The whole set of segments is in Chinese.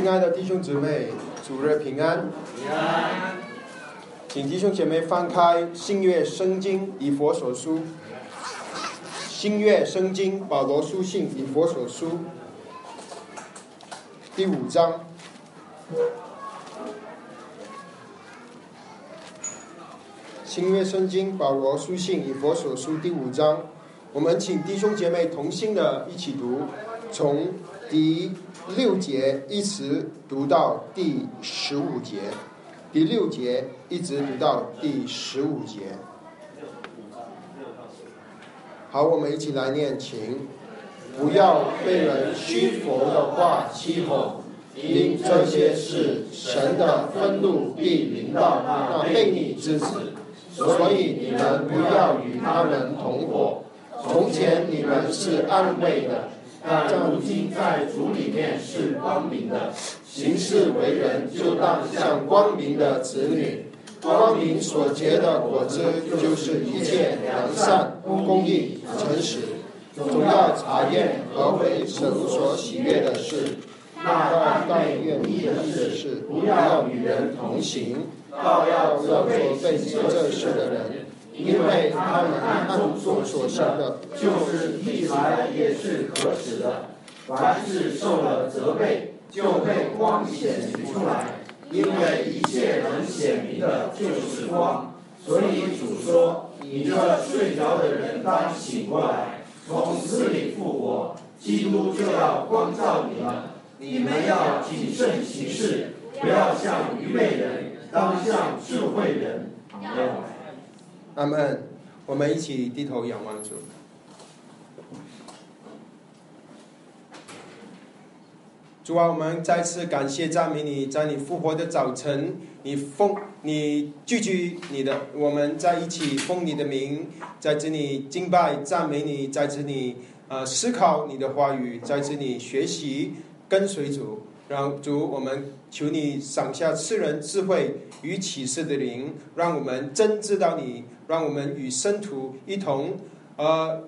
亲爱的弟兄姊妹，主日平安。平安。请弟兄姐妹翻开《新约圣经》以佛所书，《新约圣经》保罗书信以佛所书第五章，《新约圣经》保罗书信以佛所书第五章，我们请弟兄姐妹同心的一起读，从第六节一直读到第十五节。第六节一直读到第十五节。好，我们一起来念，请不要被人虚佛的话欺哄，因这些事，神的愤怒必临到那悖逆之子，所以你们不要与他们同伙。从前你们是安慰的。但如今在主里面是光明的，行事为人就当像光明的子女。光明所结的果子，就是一切良善、公义、诚实。总要查验何为神所喜悦的事。那但愿意的事，不要与人同行，倒要做被做这事的人。因为他们暗中所行的，就是一来也是可耻的。凡是受了责备，就被光显明出来。因为一切能显明的，就是光。所以主说：“你这睡着的人当醒过来，从死里复活。基督就要光照你们。你们要谨慎行事，不要像愚昧人，当像智慧人。”阿门。我们一起低头仰望主。主啊，我们再次感谢赞美你，在你复活的早晨，你奉你聚集你的，我们在一起奉你的名，在这里敬拜赞美你，在这里呃思考你的话语，在这里学习跟随主。让主，我们求你赏下赐人智慧与启示的灵，让我们真知道你，让我们与生徒一同，呃，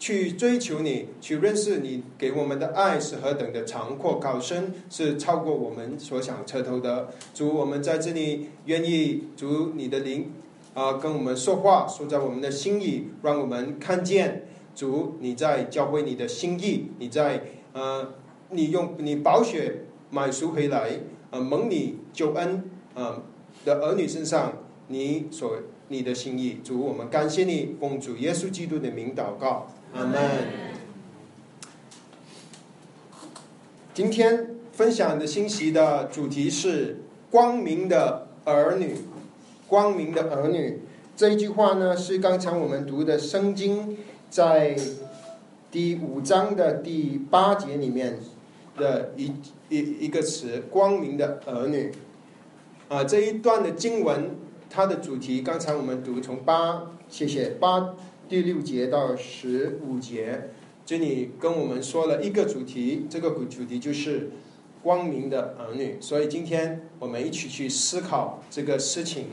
去追求你，去认识你给我们的爱是何等的长阔高深，是超过我们所想彻透的。主，我们在这里愿意主你的灵啊，跟我们说话，说在我们的心意，让我们看见主你在教会你的心意，你在呃，你用你宝血。买赎回来，呃，蒙你救恩，呃的儿女身上，你所你的心意，主，我们感谢你，奉主耶稣基督的名祷告，阿门。今天分享的信息的主题是光明的儿女，光明的儿女这一句话呢，是刚才我们读的圣经在第五章的第八节里面的一。一一个词，光明的儿女，啊，这一段的经文，它的主题，刚才我们读从八，谢谢八第六节到十五节，这里跟我们说了一个主题，这个主题就是光明的儿女，所以今天我们一起去思考这个事情，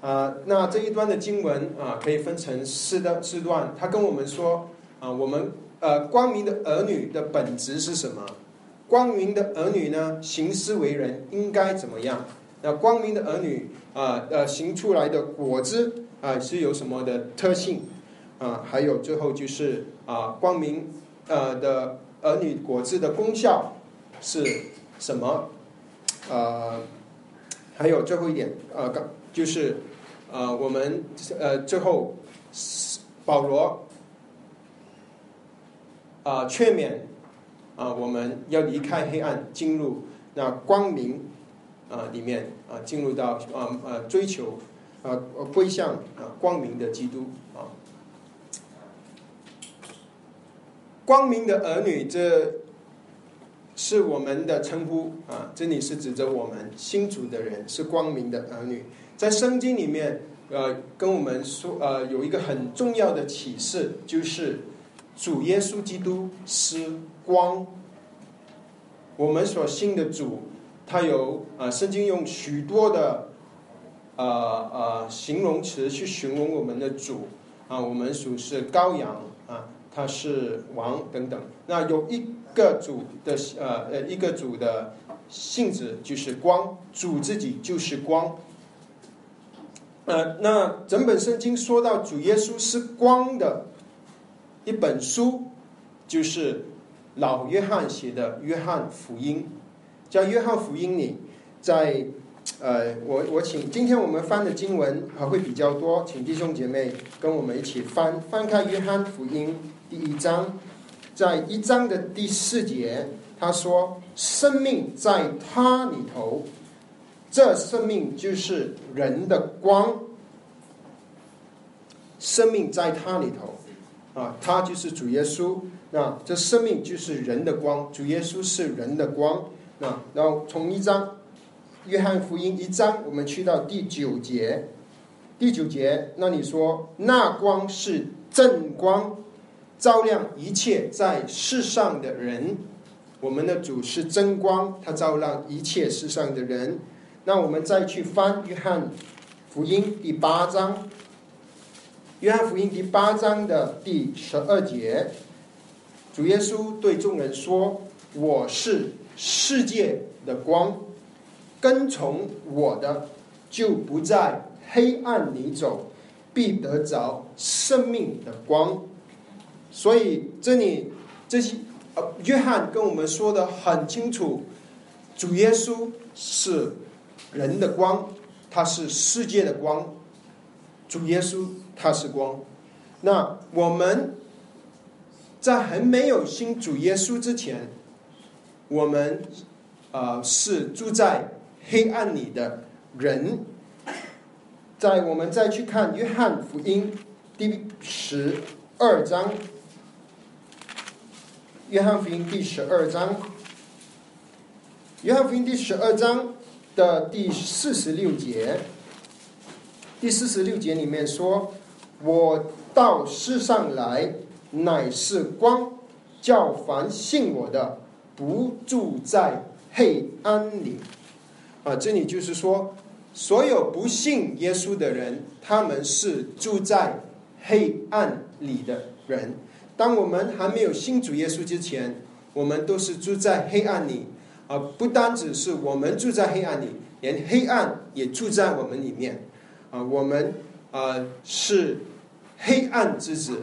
啊，那这一段的经文啊，可以分成四的四段，他跟我们说，啊，我们呃，光明的儿女的本质是什么？光明的儿女呢，行事为人应该怎么样？那光明的儿女啊，呃，行出来的果子啊，是有什么的特性？啊，还有最后就是啊，光明呃的儿女果子的功效是什么？呃，还有最后一点，呃，刚就是呃，我们呃最后保罗啊劝勉。啊，我们要离开黑暗，进入那光明啊里面啊，进入到啊呃追求啊归向啊光明的基督啊，光明的儿女，这是我们的称呼啊，这里是指着我们新主的人是光明的儿女，在圣经里面呃跟我们说呃有一个很重要的启示，就是主耶稣基督是。光，我们所信的主，他有啊，圣经用许多的呃呃形容词去形容我们的主啊，我们属是羔羊啊，他是王等等。那有一个主的呃呃一个主的性质就是光，主自己就是光。呃，那整本圣经说到主耶稣是光的一本书，就是老约翰写的《约翰福音》。在《约翰福音》里，在呃，我我请今天我们翻的经文还会比较多，请弟兄姐妹跟我们一起翻翻开《约翰福音》第一章，在一章的第四节，他说：“生命在他里头。”这生命就是人的光，生命在他里头，啊，他就是主耶稣。那这生命就是人的光，主耶稣是人的光。那然后从一章，约翰福音一章，我们去到第九节，第九节那你说，那光是正光，照亮一切在世上的人。我们的主是真光，他照亮一切世上的人。那我们再去翻约翰福音第八章，约翰福音第八章的第十二节，主耶稣对众人说：“我是世界的光，跟从我的就不在黑暗里走，必得着生命的光。”所以这里这些呃，约翰跟我们说的很清楚，主耶稣是。人的光，他是世界的光。主耶稣他是光。那我们在还没有信主耶稣之前，我们啊是住在黑暗里的人。在我们再去看约翰福音第十二章，约翰福音第十二章，约翰福音第十二章。的第四十六节，第四十六节里面说：“我到世上来，乃是光，叫凡信我的，不住在黑暗里。”啊，这里就是说，所有不信耶稣的人，他们是住在黑暗里的人。当我们还没有信主耶稣之前，我们都是住在黑暗里。啊，不单只是我们住在黑暗里，连黑暗也住在我们里面。啊，我们啊是黑暗之子。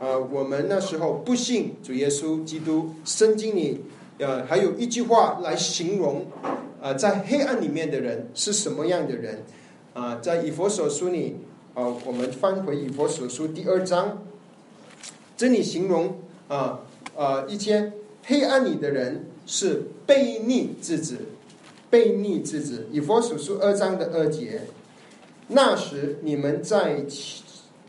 啊，我们那时候不信主耶稣基督。圣经里呃还有一句话来形容啊，在黑暗里面的人是什么样的人？啊，在以佛所书里啊，我们翻回以佛所书第二章，这里形容啊啊一些黑暗里的人。是悖逆之子，悖逆之子。以佛所书二章的二节，那时你们在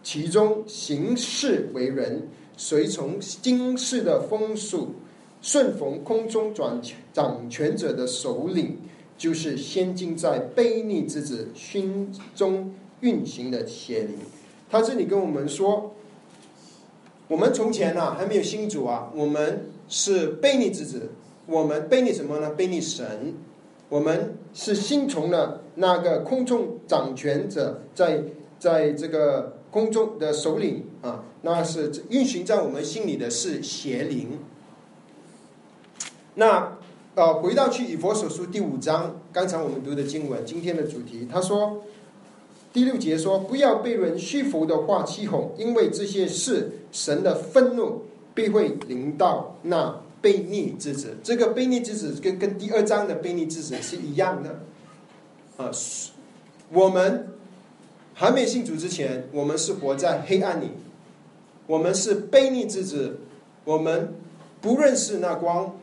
其中行事为人，随从今世的风俗，顺逢空中转掌权者的首领，就是先经在悖逆之子心中运行的邪灵。他这里跟我们说，我们从前呢还没有新主啊，我们是悖逆之子。我们卑逆什么呢？卑逆神。我们是心从了那个空中掌权者，在在这个公中的首领啊，那是运行在我们心里的是邪灵。那呃，回到去以佛所书第五章，刚才我们读的经文，今天的主题，他说第六节说，不要被人虚浮的话欺哄，因为这些事神的愤怒必会临到那。悖逆之子，这个悖逆之子跟跟第二章的悖逆之子是一样的，啊，我们还没信主之前，我们是活在黑暗里，我们是悖逆之子，我们不认识那光，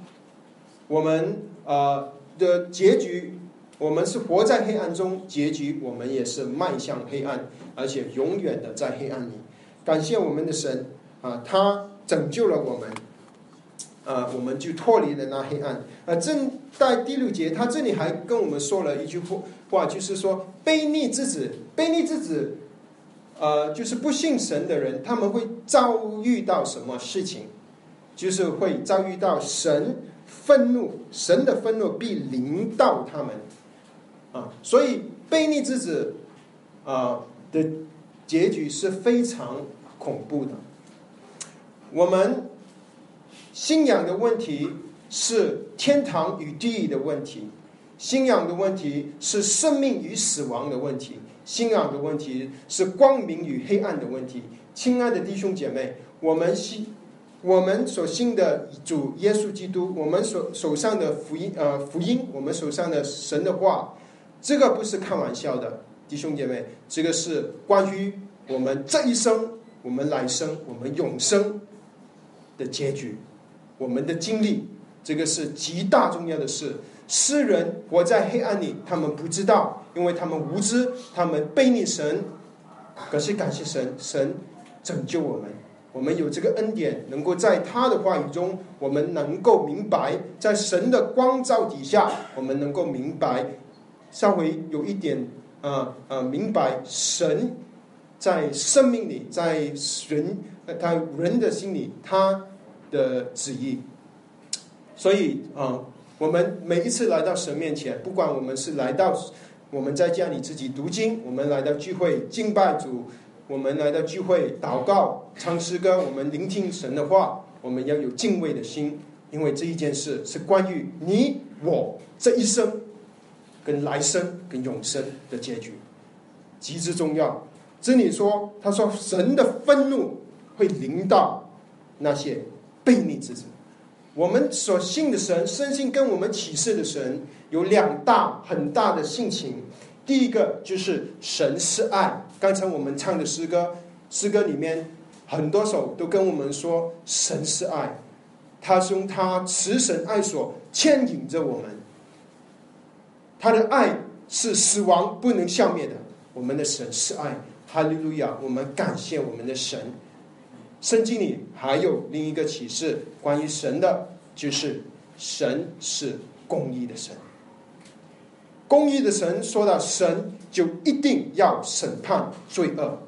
我们啊的结局，我们是活在黑暗中，结局我们也是迈向黑暗，而且永远的在黑暗里。感谢我们的神啊，他拯救了我们。啊，我们就脱离了那黑暗。啊，正在第六节，他这里还跟我们说了一句话话，就是说，卑逆之子，卑逆之子，呃，就是不信神的人，他们会遭遇到什么事情？就是会遭遇到神愤怒，神的愤怒必临到他们。啊，所以卑逆之子，啊的结局是非常恐怖的。我们。信仰的问题是天堂与地狱的问题，信仰的问题是生命与死亡的问题，信仰的问题是光明与黑暗的问题。亲爱的弟兄姐妹，我们信我们所信的主耶稣基督，我们手手上的福音呃福音，我们手上的神的话，这个不是开玩笑的，弟兄姐妹，这个是关于我们这一生、我们来生、我们永生的结局，我们的经历。这个是极大重要的事。诗人活在黑暗里，他们不知道，因为他们无知，他们背逆神。可是感谢神，神拯救我们，我们有这个恩典，能够在他的话语中，我们能够明白，在神的光照底下，我们能够明白，稍微有一点啊啊，明白神在生命里，在人他人的心里，他的旨意。所以啊，我们每一次来到神面前，不管我们是来到我们在家里自己读经，我们来到聚会敬拜主，我们来到聚会祷告唱诗歌，我们聆听神的话，我们要有敬畏的心，因为这一件事是关于你我这一生跟来生跟永生的结局，极之重要。这里说，他说神的愤怒会临到那些悖逆之子。我们所信的神，深信跟我们启示的神有两大很大的性情。第一个就是神是爱。刚才我们唱的诗歌，诗歌里面很多首都跟我们说神是爱，他是用他慈神爱所牵引着我们。他的爱是死亡不能消灭的。我们的神是爱，哈利路亚！我们感谢我们的神。圣经里还有另一个启示，关于神的，就是神是公义的神。公义的神说到神就一定要审判罪恶，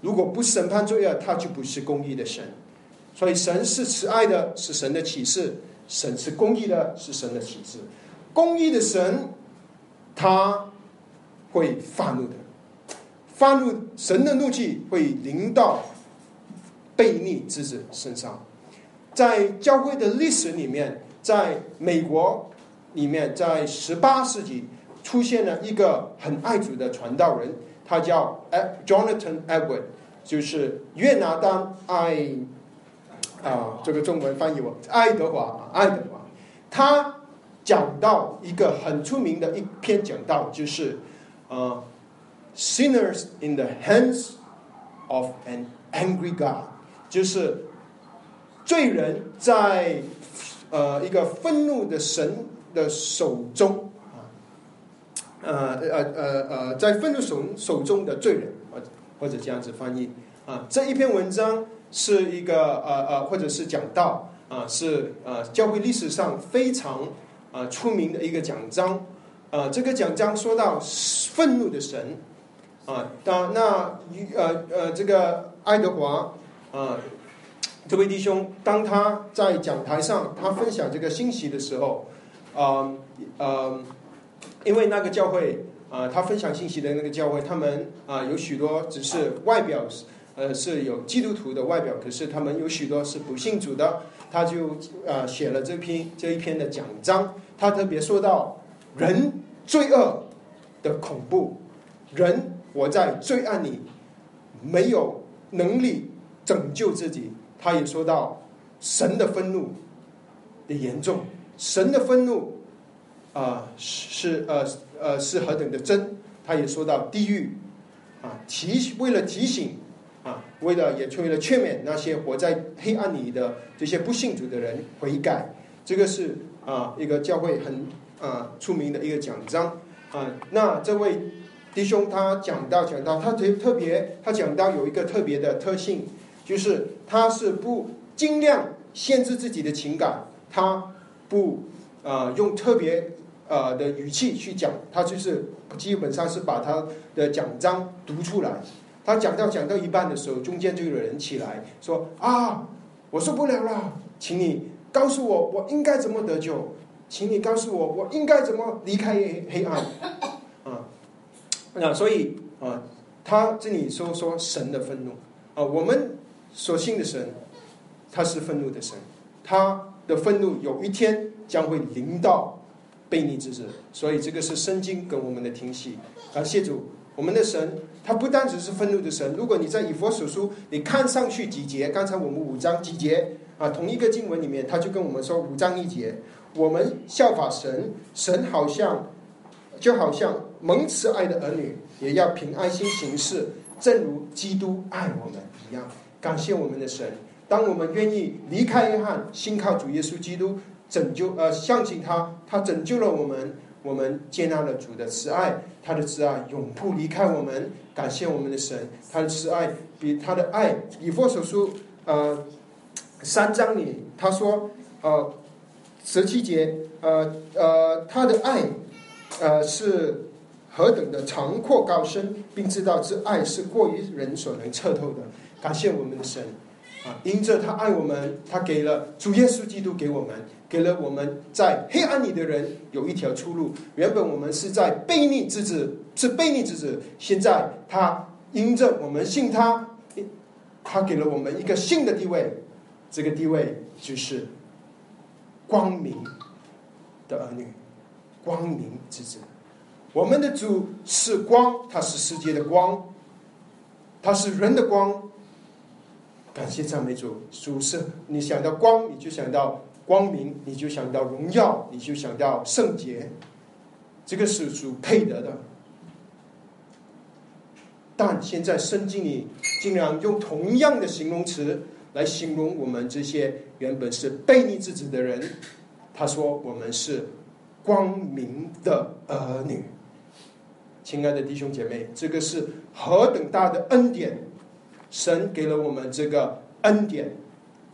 如果不审判罪恶，他就不是公义的神。所以神是慈爱的，是神的启示；神是公义的，是神的启示。公义的神他会发怒的，发怒神的怒气会临到。悖逆之子身上，在教会的历史里面，在美国里面，在十八世纪出现了一个很爱主的传道人，他叫 Jonathan Edward，就是约拿丹爱啊，这个中文翻译我爱德华，爱德华，他讲到一个很出名的一篇讲道，就是呃，sinners in the hands of an angry God。就是罪人在呃一个愤怒的神的手中啊，呃呃呃呃，在愤怒手手中的罪人，或或者这样子翻译啊，这一篇文章是一个呃呃，或者是讲到啊，是呃教会历史上非常啊出名的一个讲章啊，这个讲章说到愤怒的神啊，当那呃呃这个爱德华。啊，这位弟兄，当他在讲台上他分享这个信息的时候，啊呃，因为那个教会啊，他分享信息的那个教会，他们啊有许多只是外表呃是有基督徒的外表，可是他们有许多是不信主的，他就啊写了这篇这一篇的讲章，他特别说到人罪恶的恐怖，人活在罪案里，没有能力。拯救自己，他也说到神的愤怒的严重，神的愤怒啊是呃呃是何等的真，他也说到地狱啊提为了提醒啊，为了也为了劝勉那些活在黑暗里的这些不信主的人悔改，这个是啊一个教会很啊出名的一个奖章啊。那这位弟兄他讲到讲到他特特别他讲到有一个特别的特性。就是他是不尽量限制自己的情感，他不啊用特别呃的语气去讲，他就是基本上是把他的讲章读出来。他讲到讲到一半的时候，中间就有人起来说：“啊，我受不了了，请你告诉我我应该怎么得救，请你告诉我我应该怎么离开黑暗。”啊，那所以啊，他这里说说神的愤怒啊，我们。所信的神，他是愤怒的神，他的愤怒有一天将会临到悖逆之子，所以这个是圣经跟我们的听息。感谢主，我们的神他不单只是愤怒的神。如果你在以佛所书，你看上去几节，刚才我们五章几节啊，同一个经文里面，他就跟我们说五章一节，我们效法神，神好像就好像蒙慈爱的儿女，也要凭爱心行事，正如基督爱我们一样。感谢我们的神。当我们愿意离开约翰，信靠主耶稣基督，拯救呃，相信他，他拯救了我们，我们接纳了主的慈爱，他的慈爱永不离开我们。感谢我们的神，他的慈爱比他的爱。以弗所书呃三章里他说呃十七节呃呃他的爱呃是何等的长阔高深，并知道这爱是过于人所能测透的。感谢我们的神。啊，因着他爱我们，他给了主耶稣基督给我们，给了我们在黑暗里的人有一条出路。原本我们是在悖逆之子，是悖逆之子。现在他因着我们信他，他给了我们一个新的地位。这个地位就是光明的儿女，光明之子。我们的主是光，他是世界的光，他是人的光。感谢赞美主，主是你想到光，你就想到光明，你就想到荣耀，你就想到圣洁，这个是主配得的。但现在圣经里竟然用同样的形容词来形容我们这些原本是悖逆之子的人，他说我们是光明的儿女。亲爱的弟兄姐妹，这个是何等大的恩典！神给了我们这个恩典，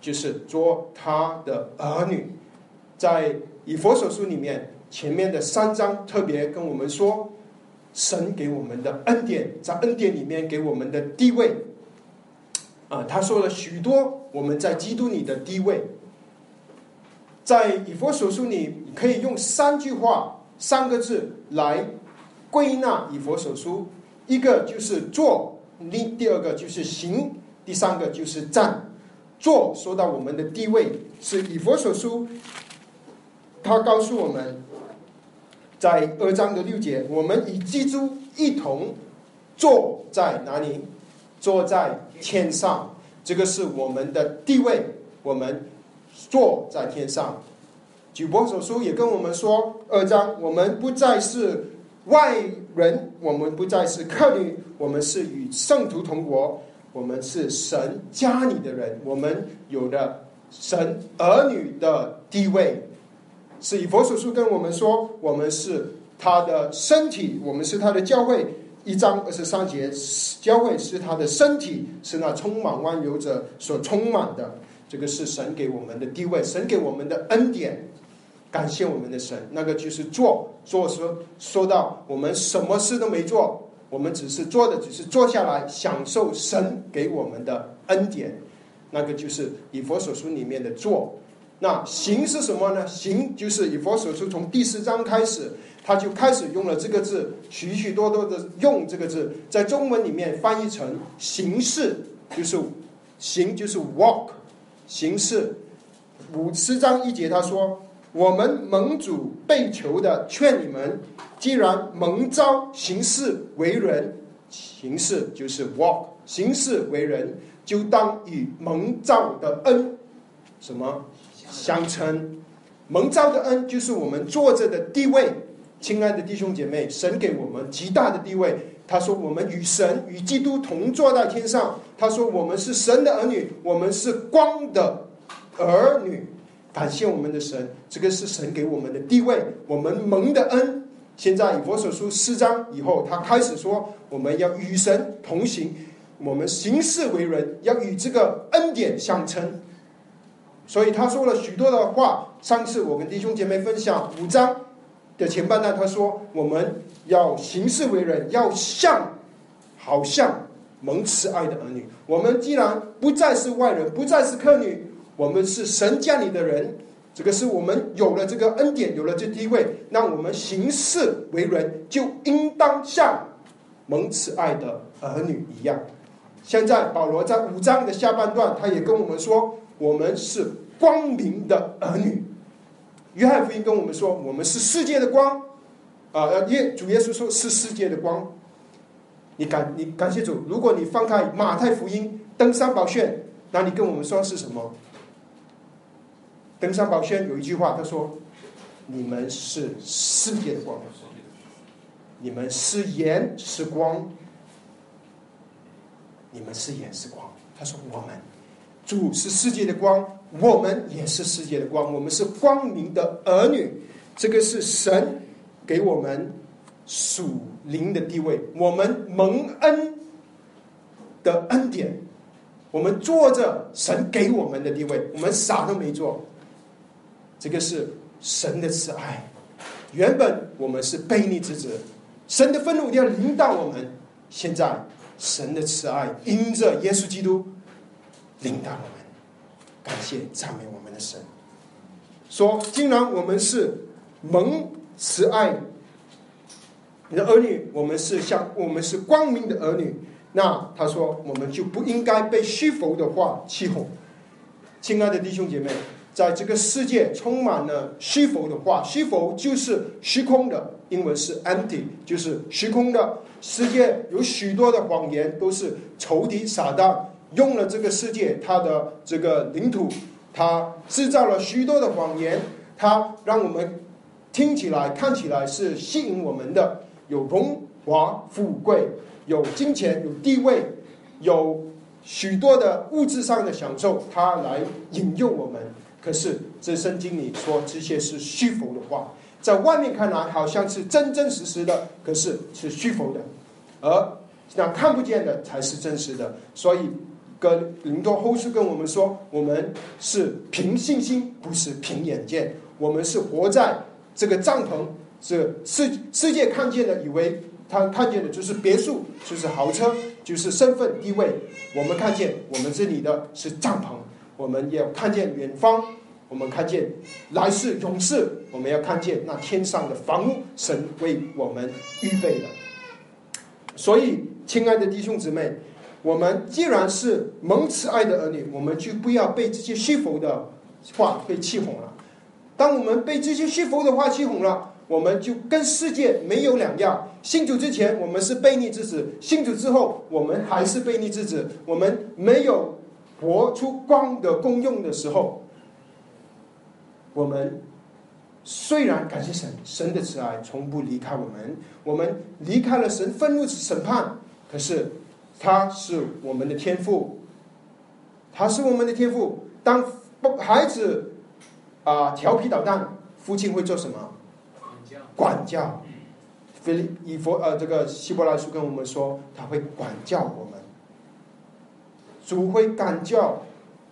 就是做他的儿女。在以佛所书里面，前面的三章特别跟我们说，神给我们的恩典，在恩典里面给我们的地位。啊，他说了许多我们在基督里的地位。在以佛所书里，可以用三句话、三个字来归纳以佛所书，一个就是做。另第二个就是行，第三个就是站。做说到我们的地位是以佛所书，他告诉我们，在二章的六节，我们与基督一同坐在哪里？坐在天上，这个是我们的地位。我们坐在天上。举佛所书也跟我们说，二章我们不再是。外人，我们不再是客旅，我们是与圣徒同国，我们是神家里的人，我们有的神儿女的地位。是以佛所书跟我们说，我们是他的身体，我们是他的教会。一章二十三节，教会是他的身体，是那充满万有者所充满的。这个是神给我们的地位，神给我们的恩典。感谢我们的神，那个就是做做说说到我们什么事都没做，我们只是做的只是坐下来享受神给我们的恩典，那个就是以佛所书里面的做。那行是什么呢？行就是以佛所书从第四章开始，他就开始用了这个字，许许多多的用这个字，在中文里面翻译成形式，就是行就是 walk，形式五十章一节他说。我们盟主被囚的劝你们，既然蒙召行事为人，行事就是 walk，行事为人就当与蒙召的恩什么相称。蒙召的恩就是我们坐着的地位。亲爱的弟兄姐妹，神给我们极大的地位。他说我们与神与基督同坐在天上。他说我们是神的儿女，我们是光的儿女。感谢我们的神，这个是神给我们的地位，我们蒙的恩。现在以佛所书四章以后，他开始说，我们要与神同行，我们行事为人要与这个恩典相称。所以他说了许多的话。上次我跟弟兄姐妹分享五章的前半段，他说我们要行事为人，要像好像蒙慈爱的儿女。我们既然不再是外人，不再是客女。我们是神家里的人，这个是我们有了这个恩典，有了这地位，那我们行事为人就应当像蒙慈爱的儿女一样。现在保罗在五章的下半段，他也跟我们说，我们是光明的儿女。约翰福音跟我们说，我们是世界的光。啊，耶主耶稣说是世界的光。你感你感谢主。如果你翻开马太福音登山宝训，那你跟我们说是什么？登山宝轩有一句话，他说：“你们是世界的光，你们是盐是光，你们是盐是光。”他说：“我们主是世界的光，我们也是世界的光，我们是光明的儿女。这个是神给我们属灵的地位，我们蒙恩的恩典，我们做着神给我们的地位，我们啥都没做。这个是神的慈爱。原本我们是悖逆之子，神的愤怒要临到我们。现在神的慈爱因着耶稣基督领导我们。感谢赞美我们的神。说，既然我们是蒙慈爱你的儿女，我们是像我们是光明的儿女，那他说我们就不应该被虚浮的话欺哄。亲爱的弟兄姐妹。在这个世界充满了虚浮的话，虚浮就是虚空的，英文是 empty，就是虚空的。世界有许多的谎言，都是仇敌撒旦用了这个世界他的这个领土，他制造了许多的谎言，他让我们听起来、看起来是吸引我们的，有荣华富贵，有金钱，有地位，有许多的物质上的享受，他来引诱我们。可是这圣经里说这些是虚浮的话，在外面看来好像是真真实实的，可是是虚浮的，而那看不见的才是真实的。所以，跟林多后书跟我们说，我们是凭信心，不是凭眼见。我们是活在这个帐篷，是世世界看见的，以为他看见的就是别墅，就是豪车，就是身份地位。我们看见我们这里的是帐篷。我们要看见远方，我们看见来世永世，我们要看见那天上的房屋，神为我们预备的。所以，亲爱的弟兄姊妹，我们既然是蒙慈爱的儿女，我们就不要被这些虚浮的话被气哄了。当我们被这些虚浮的话气哄了，我们就跟世界没有两样。信主之前，我们是悖逆之子；信主之后，我们还是悖逆之子。我们没有。活出光的功用的时候，我们虽然感谢神，神的慈爱从不离开我们。我们离开了神愤怒审判，可是他是我们的天赋，他是我们的天赋。当孩子啊调皮捣蛋，父亲会做什么？管教。管教。菲利以佛呃，这个希伯来书跟我们说，他会管教我们。主会感教，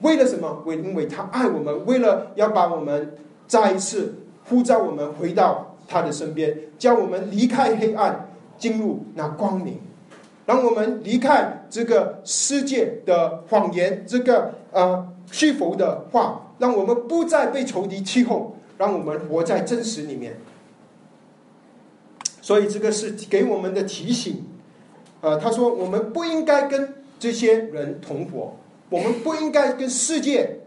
为了什么？为因为他爱我们，为了要把我们再一次呼召我们回到他的身边，叫我们离开黑暗，进入那光明，让我们离开这个世界的谎言，这个呃虚浮的话，让我们不再被仇敌欺哄，让我们活在真实里面。所以这个是给我们的提醒。呃，他说我们不应该跟。这些人同伙，我们不应该跟世界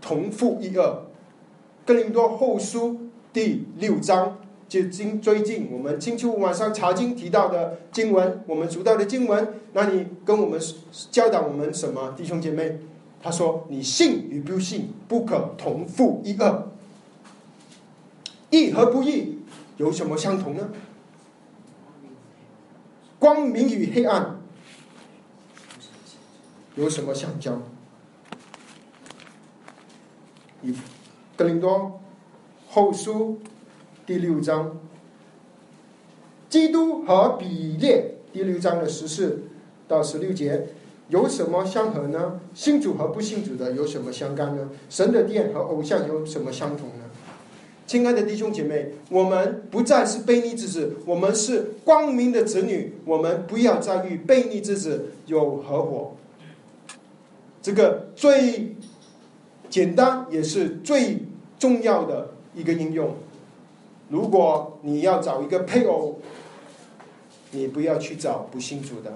同负一二。哥林多后书第六章，就今最近我们星期五晚上查经提到的经文，我们读到的经文，那你跟我们教导我们什么，弟兄姐妹？他说：“你信与不信，不可同负一二。义和不义有什么相同呢？光明与黑暗。”有什么相交？以格林多后书第六章，基督和比列第六章的十四到十六节有什么相合呢？信主和不信主的有什么相干呢？神的殿和偶像有什么相同呢？亲爱的弟兄姐妹，我们不再是悖逆之子，我们是光明的子女。我们不要再与悖逆之子有合伙。这个最简单也是最重要的一个应用。如果你要找一个配偶，你不要去找不信主的。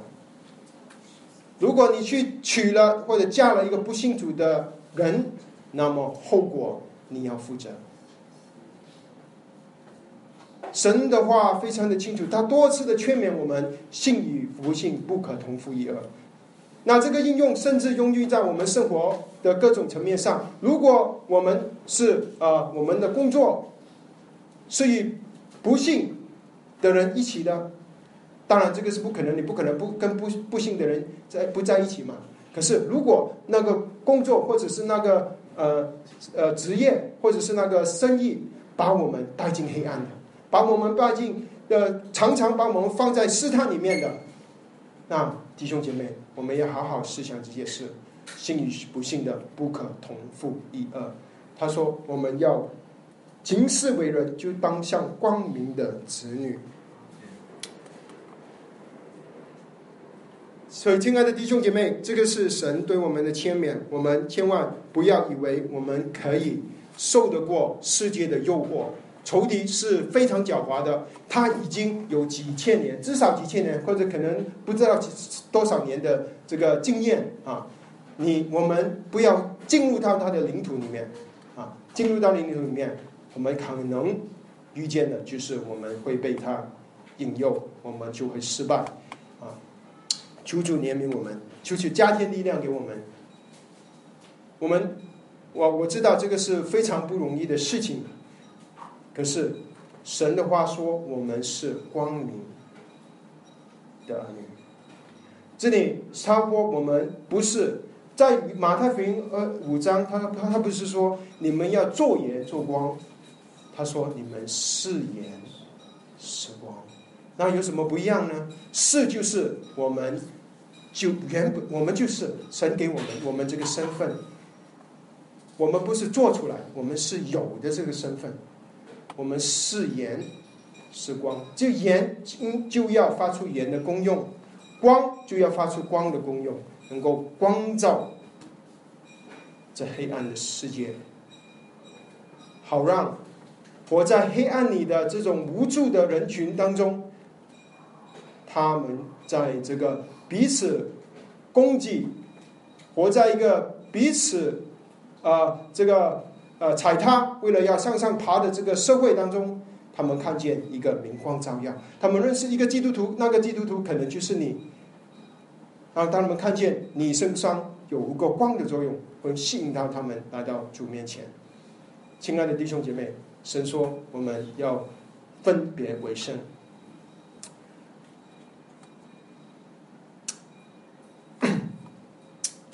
如果你去娶了或者嫁了一个不信主的人，那么后果你要负责。神的话非常的清楚，他多次的劝勉我们：信与不信不可同负一軛。那这个应用甚至用于在我们生活的各种层面上。如果我们是呃我们的工作是与不幸的人一起的，当然这个是不可能，你不可能不跟不不幸的人在不在一起嘛。可是如果那个工作或者是那个呃呃职业或者是那个生意把我们带进黑暗的，把我们带进呃常常把我们放在试探里面的，那弟兄姐妹。我们要好好思想这件事，信与不信的不可同负一二。他说：“我们要行事为人，就当像光明的子女。”所以，亲爱的弟兄姐妹，这个是神对我们的谦勉。我们千万不要以为我们可以受得过世界的诱惑。仇敌是非常狡猾的，他已经有几千年，至少几千年，或者可能不知道多少年的这个经验啊！你我们不要进入到他的领土里面啊！进入到领土里面，我们可能遇见的就是我们会被他引诱，我们就会失败啊！求主怜悯我们，求求加添力量给我们。我们我我知道这个是非常不容易的事情。可是，神的话说，我们是光明的儿女。这里超过我们不是在马太福音呃五章，他他他不是说你们要做盐做光，他说你们是盐是光。那有什么不一样呢？是就是我们就原本我们就是神给我们我们这个身份，我们不是做出来，我们是有的这个身份。我们是盐，是光，这盐就要发出盐的功用，光就要发出光的功用，能够光照这黑暗的世界，好让活在黑暗里的这种无助的人群当中，他们在这个彼此攻击，活在一个彼此啊这个。呃，踩踏，为了要向上爬的这个社会当中，他们看见一个明光照耀，他们认识一个基督徒，那个基督徒可能就是你。然后，当他们看见你身上有一个光的作用，会吸引到他们来到主面前。亲爱的弟兄姐妹，神说我们要分别为圣。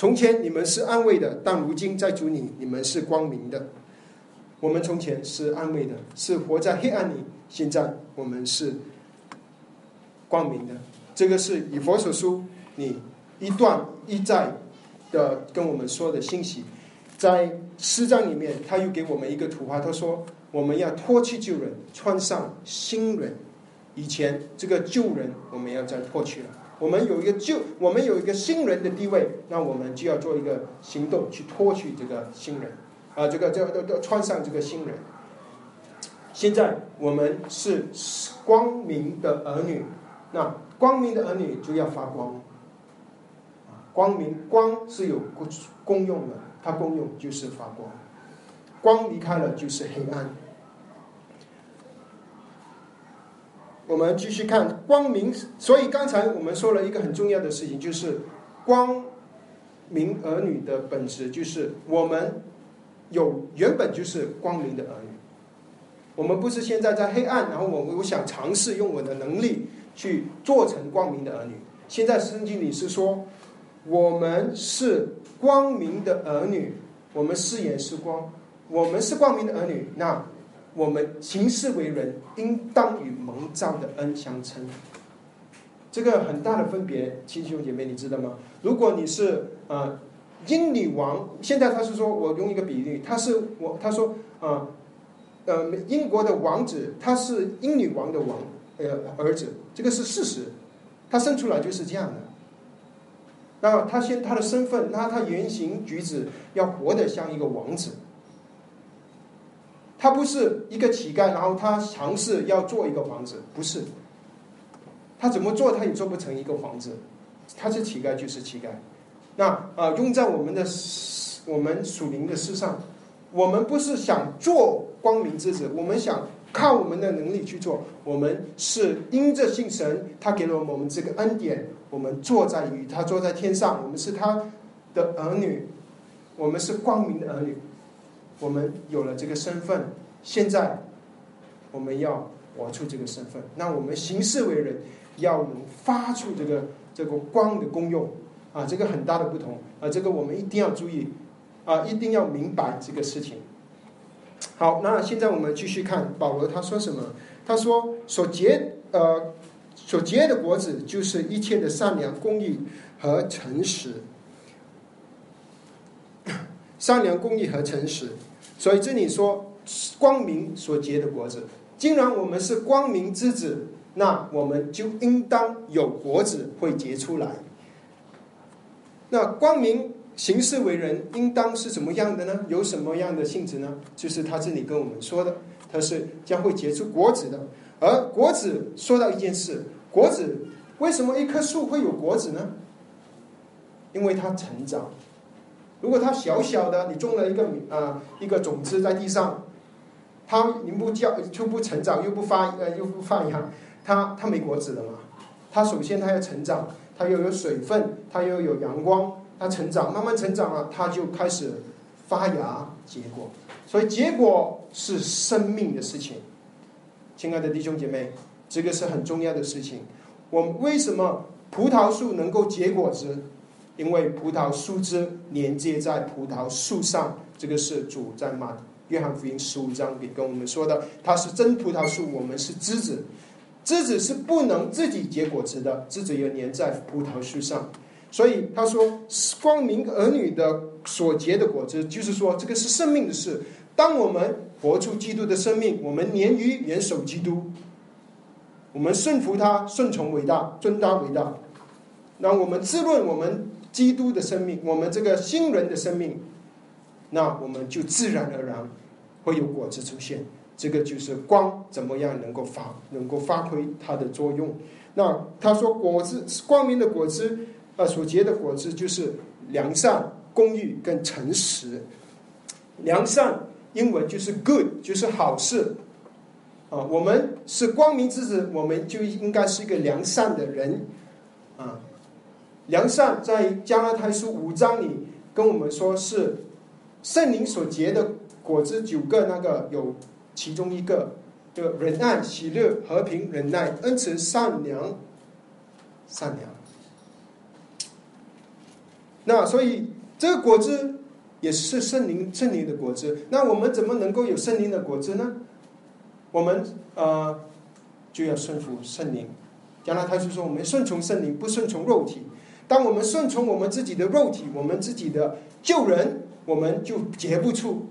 从前你们是安慰的，但如今在主里，你们是光明的。我们从前是安慰的，是活在黑暗里；现在我们是光明的。这个是以佛所书你一段一再的跟我们说的信息。在诗章里面，他又给我们一个图画，他说我们要脱去旧人，穿上新人。以前这个旧人我们要再脱去了。我们有一个旧，我们有一个新人的地位，那我们就要做一个行动去脱去这个新人，啊，这个这都都穿上这个新人。现在我们是光明的儿女，那光明的儿女就要发光。光明光是有功功用的，它功用就是发光，光离开了就是黑暗。我们继续看光明，所以刚才我们说了一个很重要的事情，就是光明儿女的本质，就是我们有原本就是光明的儿女。我们不是现在在黑暗，然后我我想尝试用我的能力去做成光明的儿女。现在圣经里是说，我们是光明的儿女，我们视眼是光，我们是光明的儿女。那。我们行事为人，应当与蒙召的恩相称。这个很大的分别，亲兄姐妹，你知道吗？如果你是呃英女王，现在他是说我用一个比喻，他是我他说啊呃英国的王子，他是英女王的王呃儿子，这个是事实，他生出来就是这样的。那他先他的身份，那他言行举止要活得像一个王子。他不是一个乞丐，然后他尝试要做一个房子，不是。他怎么做，他也做不成一个房子。他是乞丐，就是乞丐。那啊，用在我们的我们属灵的事上，我们不是想做光明之子，我们想靠我们的能力去做。我们是因着信神，他给了我们这个恩典，我们坐在与他坐在天上，我们是他的儿女，我们是光明的儿女，我们有了这个身份，现在我们要活出这个身份。那我们行事为人，要能发出这个这个光的功用。啊，这个很大的不同啊，这个我们一定要注意啊，一定要明白这个事情。好，那现在我们继续看保罗他说什么？他说所结呃所结的果子就是一切的善良、公义和诚实。善良、公义和诚实，所以这里说光明所结的果子。既然我们是光明之子，那我们就应当有果子会结出来。那光明行事为人，应当是怎么样的呢？有什么样的性质呢？就是他这里跟我们说的，他是将会结出果子的。而果子说到一件事，果子为什么一棵树会有果子呢？因为它成长。如果它小小的，你种了一个啊一个种子在地上，它你不叫就不成长，又不发呃又不发芽，它它没果子了嘛？它首先它要成长。它又有水分，它又有阳光，它成长，慢慢成长了，它就开始发芽结果。所以结果是生命的事情。亲爱的弟兄姐妹，这个是很重要的事情。我们为什么葡萄树能够结果子？因为葡萄树枝连接在葡萄树上。这个是主在马约翰福音十五章里跟我们说的。它是真葡萄树，我们是枝子。枝子是不能自己结果子的，枝子要粘在葡萄树上。所以他说，光明儿女的所结的果子，就是说这个是生命的事。当我们活出基督的生命，我们粘于元首基督，我们顺服他，顺从伟大，尊他伟大。那我们滋润我们基督的生命，我们这个新人的生命，那我们就自然而然会有果子出现。这个就是光怎么样能够发能够发挥它的作用？那他说果子光明的果子啊，所结的果子就是良善、公义跟诚实。良善英文就是 good，就是好事啊。我们是光明之子，我们就应该是一个良善的人啊。良善在加拉太书五章里跟我们说是圣灵所结的果子九个，那个有。其中一个，就忍耐、喜乐、和平、忍耐、恩慈、善良、善良。那所以这个果子也是圣灵圣灵的果子。那我们怎么能够有圣灵的果子呢？我们呃就要顺服圣灵。将来他就说，我们顺从圣灵，不顺从肉体。当我们顺从我们自己的肉体，我们自己的救人，我们就结不出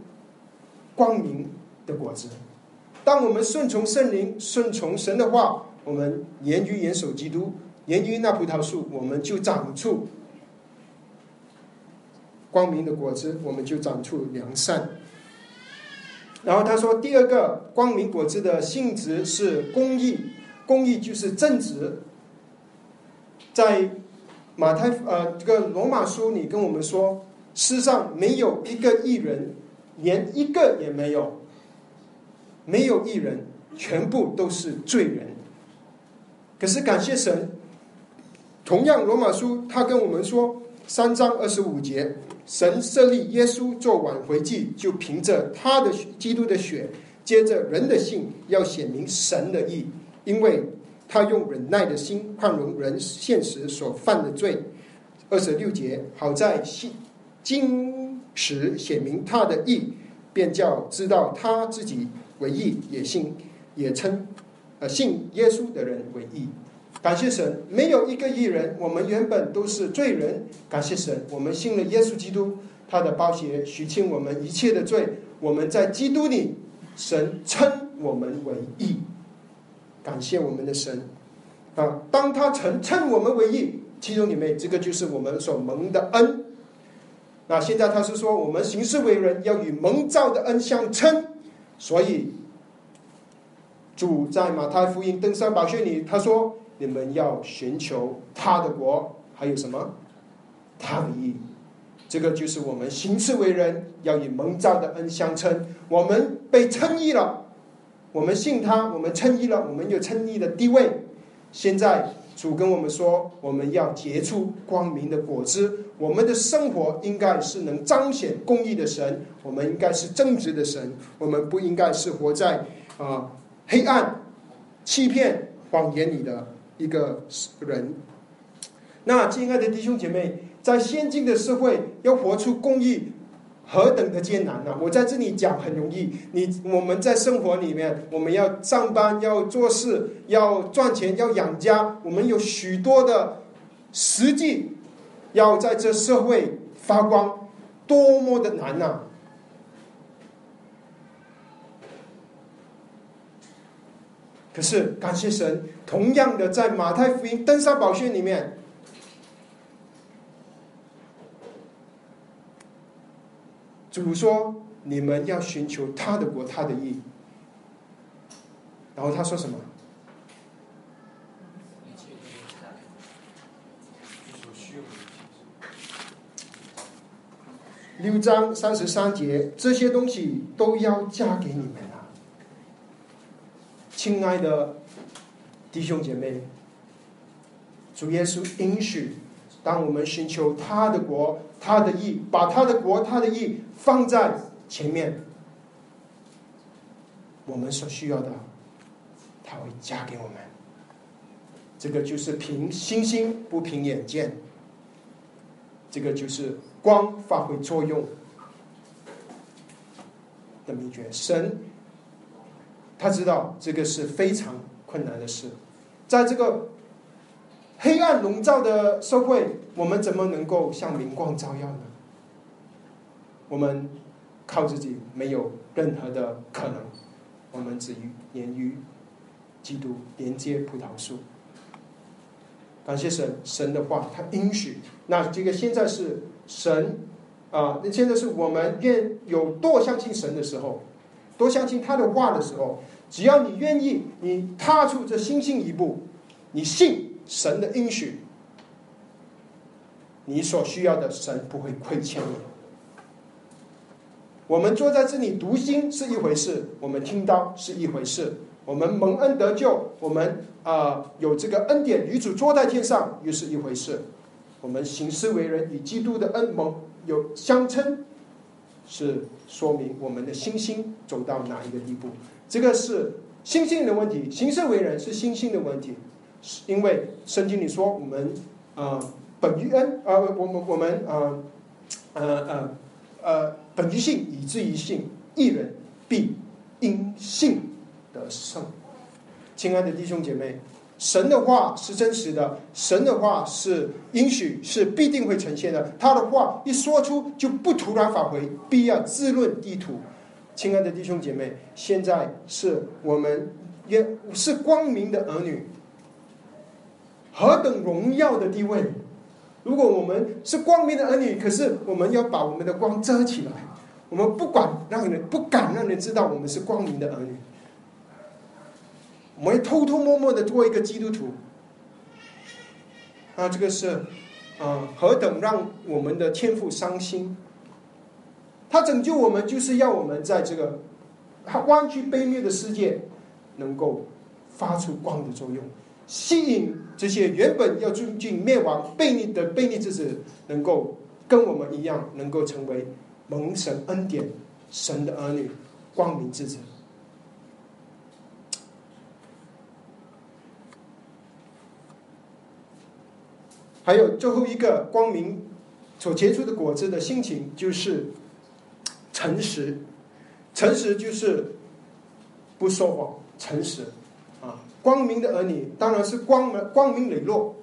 光明。的果子，当我们顺从圣灵、顺从神的话，我们严于严守基督，严于那葡萄树，我们就长出光明的果子，我们就长出良善。然后他说，第二个光明果子的性质是公义，公义就是正直。在马太呃这个罗马书里跟我们说，世上没有一个艺人，连一个也没有。没有一人，全部都是罪人。可是感谢神，同样罗马书他跟我们说三章二十五节，神设立耶稣做挽回祭，就凭着他的基督的血，接着人的信，要显明神的义，因为他用忍耐的心宽容人现实所犯的罪。二十六节，好在信今时显明他的义，便叫知道他自己。为义也信也称，呃，信耶稣的人为义。感谢神，没有一个义人，我们原本都是罪人。感谢神，我们信了耶稣基督，他的包血洗清我们一切的罪。我们在基督里，神称我们为义。感谢我们的神啊！当他曾称我们为义，其中里面这个就是我们所蒙的恩。那现在他是说，我们行事为人要与蒙召的恩相称。所以，主在马太福音登山宝训里，他说：“你们要寻求他的国，还有什么？他的义。这个就是我们行事为人要以蒙召的恩相称。我们被称义了，我们信他，我们称义了，我们有称义的地位。现在主跟我们说，我们要结出光明的果子。我们的生活应该是能彰显公义的神，我们应该是正直的神，我们不应该是活在啊黑暗、欺骗、谎言里的一个人。那亲爱的弟兄姐妹。在先进的社会，要活出公义，何等的艰难呢？我在这里讲很容易，你我们在生活里面，我们要上班，要做事，要赚钱，要养家，我们有许多的实际，要在这社会发光，多么的难呐！可是感谢神，同样的，在马太福音登山宝训里面。主说：“你们要寻求他的国，他的义。”然后他说什么？六章三十三节，这些东西都要加给你们了，亲爱的弟兄姐妹。主耶稣应许，当我们寻求他的国。他的意，把他的国、他的意放在前面，我们所需要的，他会加给我们。这个就是凭信心，不凭眼见。这个就是光发挥作用的秘诀。神他知道这个是非常困难的事，在这个。黑暗笼罩的社会，我们怎么能够像明光照耀呢？我们靠自己没有任何的可能，我们只于连于基督连接葡萄树。感谢神，神的话他应许。那这个现在是神啊，那现在是我们愿有多相信神的时候，多相信他的话的时候，只要你愿意，你踏出这星星一步，你信。神的应许，你所需要的神不会亏欠你。我们坐在这里读经是一回事，我们听到是一回事，我们蒙恩得救，我们啊有这个恩典与主坐在天上又是一回事。我们行事为人与基督的恩蒙有相称，是说明我们的信心走到哪一个地步。这个是信心的问题，行事为人是信心的问题。因为圣经里说，我们啊本于恩，呃，我们我们啊呃呃呃本于性，以至于性，一人必因信得胜。亲爱的弟兄姐妹，神的话是真实的，神的话是应许，是必定会呈现的。他的话一说出，就不突然返回，必要自论地土。亲爱的弟兄姐妹，现在是我们也是光明的儿女。何等荣耀的地位！如果我们是光明的儿女，可是我们要把我们的光遮起来，我们不管让人不敢让人知道我们是光明的儿女，我们偷偷摸摸的做一个基督徒。啊，这个是啊，何等让我们的天赋伤心！他拯救我们，就是要我们在这个他弯曲卑劣的世界，能够发出光的作用。吸引这些原本要进进灭亡、悖逆的悖逆之子，能够跟我们一样，能够成为蒙神恩典、神的儿女、光明之子。还有最后一个光明所结出的果子的心情，就是诚实。诚实就是不说谎，诚实。光明的儿女当然是光明光明磊落。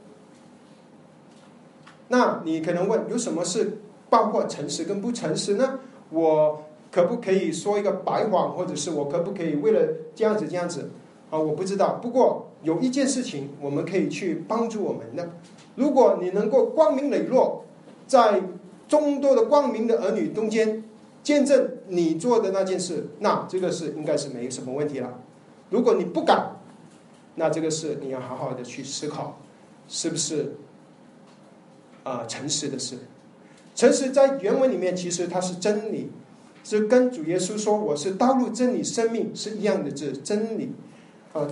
那你可能问，有什么是包括诚实跟不诚实呢？我可不可以说一个白谎，或者是我可不可以为了这样子这样子？啊，我不知道。不过有一件事情我们可以去帮助我们的：如果你能够光明磊落，在众多的光明的儿女中间见证你做的那件事，那这个是应该是没什么问题了。如果你不敢，那这个事你要好好的去思考，是不是啊诚实的事？诚实在原文里面其实它是真理，是跟主耶稣说我是道路、真理、生命是一样的字，真理。啊，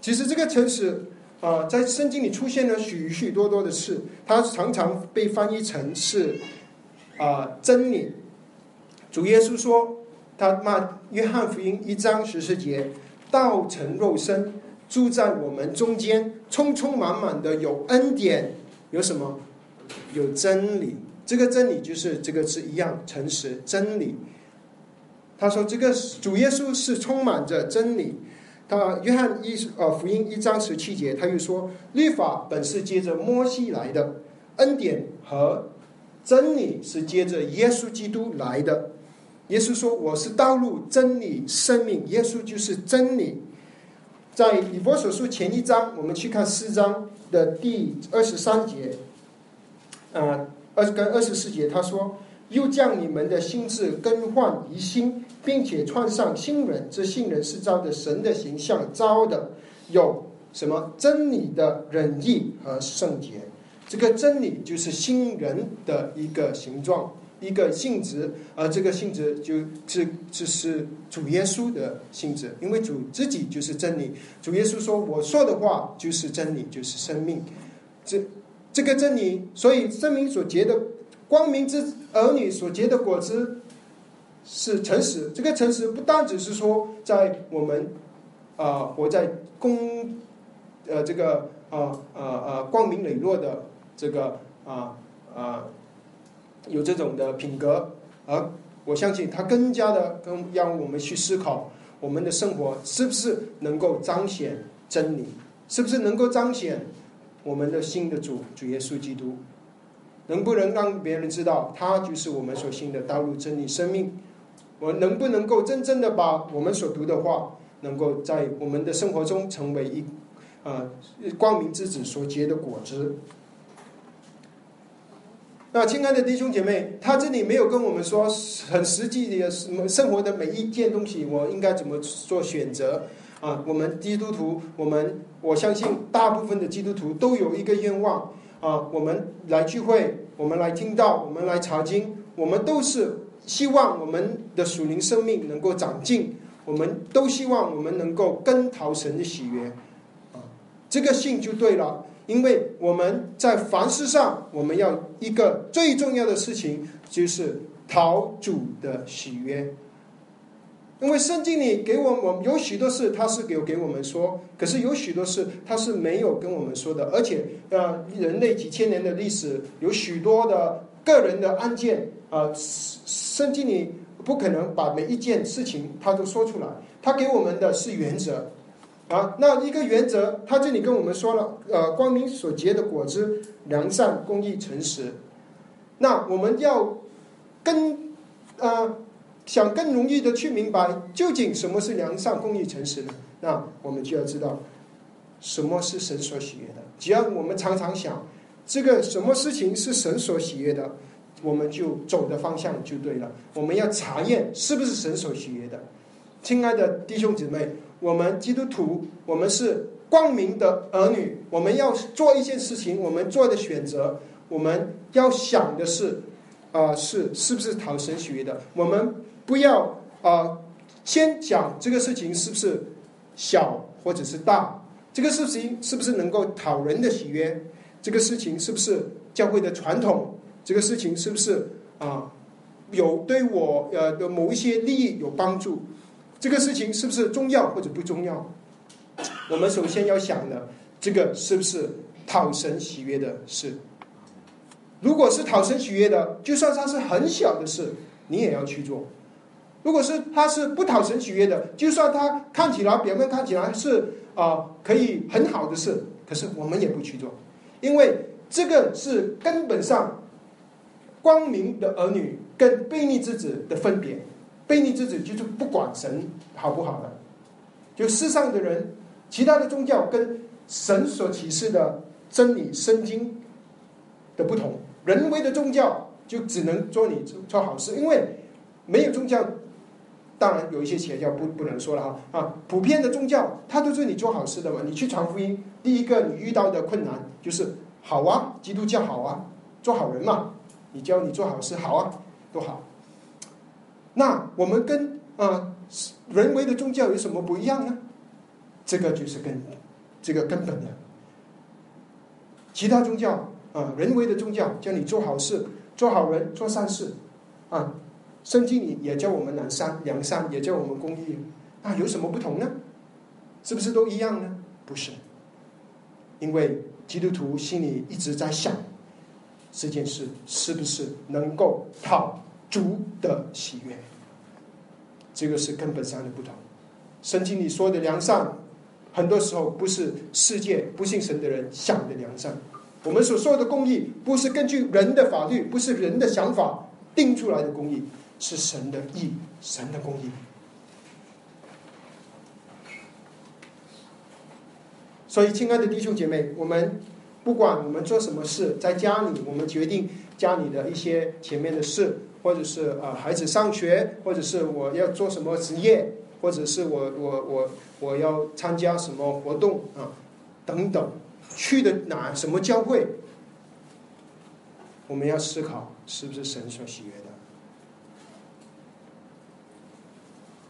其实这个诚实啊，在圣经里出现了许许多多的事，它常常被翻译成是啊真理。主耶稣说，他骂约翰福音一章十四节，道成肉身，住在我们中间，充充满满的有恩典，有什么？有真理。这个真理就是这个是一样诚实真理。他说，这个主耶稣是充满着真理。他约翰一呃福音一章十七节，他又说，律法本是接着摩西来的，恩典和真理是接着耶稣基督来的。耶稣说：“我是道路、真理、生命。”耶稣就是真理。在以弗所书前一章，我们去看四章的第二十三节，呃，二跟二十四节，他说：“又将你们的心智更换一新，并且穿上新人。这新人是照着神的形象造的，有什么真理的仁义和圣洁。这个真理就是新人的一个形状。”一个性质，而这个性质就是这是主耶稣的性质，因为主自己就是真理。主耶稣说：“我说的话就是真理，就是生命。”这这个真理，所以生命所结的光明之儿女所结的果子是诚实。这个诚实不单只是说在我们啊活在公呃这个啊啊啊光明磊落的这个啊啊。有这种的品格，而我相信他更加的更让我们去思考，我们的生活是不是能够彰显真理，是不是能够彰显我们的新的主主耶稣基督，能不能让别人知道他就是我们所信的道路、真理、生命？我能不能够真正的把我们所读的话，能够在我们的生活中成为一啊光明之子所结的果子？那亲爱的弟兄姐妹，他这里没有跟我们说很实际的什么生活的每一件东西，我应该怎么做选择啊？我们基督徒，我们我相信大部分的基督徒都有一个愿望啊，我们来聚会，我们来听到，我们来查经，我们都是希望我们的属灵生命能够长进，我们都希望我们能够跟讨神的喜悦啊，这个信就对了。因为我们在凡事上，我们要一个最重要的事情，就是讨主的喜悦。因为圣经里给我我有许多事，他是有给我们说，可是有许多事他是没有跟我们说的。而且，呃，人类几千年的历史，有许多的个人的案件，啊，圣经里不可能把每一件事情他都说出来。他给我们的是原则。啊，那一个原则，他这里跟我们说了，呃，光明所结的果子，良善、公义、诚实。那我们要更呃，想更容易的去明白，究竟什么是良善、公义、诚实呢？那我们就要知道，什么是神所喜悦的。只要我们常常想，这个什么事情是神所喜悦的，我们就走的方向就对了。我们要查验是不是神所喜悦的。亲爱的弟兄姊妹。我们基督徒，我们是光明的儿女。我们要做一件事情，我们做的选择，我们要想的是，啊，是是不是讨神喜悦的？我们不要啊，先讲这个事情是不是小或者是大，这个事情是不是能够讨人的喜悦？这个事情是不是教会的传统？这个事情是不是啊，有对我呃的某一些利益有帮助？这个事情是不是重要或者不重要？我们首先要想的，这个是不是讨神喜悦的事？如果是讨神喜悦的，就算它是很小的事，你也要去做；如果是它是不讨神喜悦的，就算它看起来表面看起来是啊可以很好的事，可是我们也不去做，因为这个是根本上光明的儿女跟悖逆之子的分别。悖逆之子就是不管神好不好的，就世上的人，其他的宗教跟神所启示的真理圣经的不同，人为的宗教就只能做你做好事，因为没有宗教，当然有一些邪教不不能说了哈啊，普遍的宗教它都是你做好事的嘛，你去传福音，第一个你遇到的困难就是好啊，基督教好啊，做好人嘛。你教你做好事，好啊，都好。那我们跟啊人为的宗教有什么不一样呢？这个就是根这个根本的。其他宗教啊，人为的宗教叫你做好事、做好人、做善事啊。圣经里也叫我们良善，良善也叫我们公益，那有什么不同呢？是不是都一样呢？不是，因为基督徒心里一直在想这件事是不是能够讨主的喜悦，这个是根本上的不同。圣经里说的良善，很多时候不是世界不信神的人想的良善，我们所说的公义，不是根据人的法律，不是人的想法定出来的公义。是神的意，神的公义。所以，亲爱的弟兄姐妹，我们不管我们做什么事，在家里，我们决定家里的一些前面的事，或者是啊孩子上学，或者是我要做什么职业，或者是我我我我要参加什么活动啊等等，去的哪什么教会，我们要思考是不是神所喜悦的。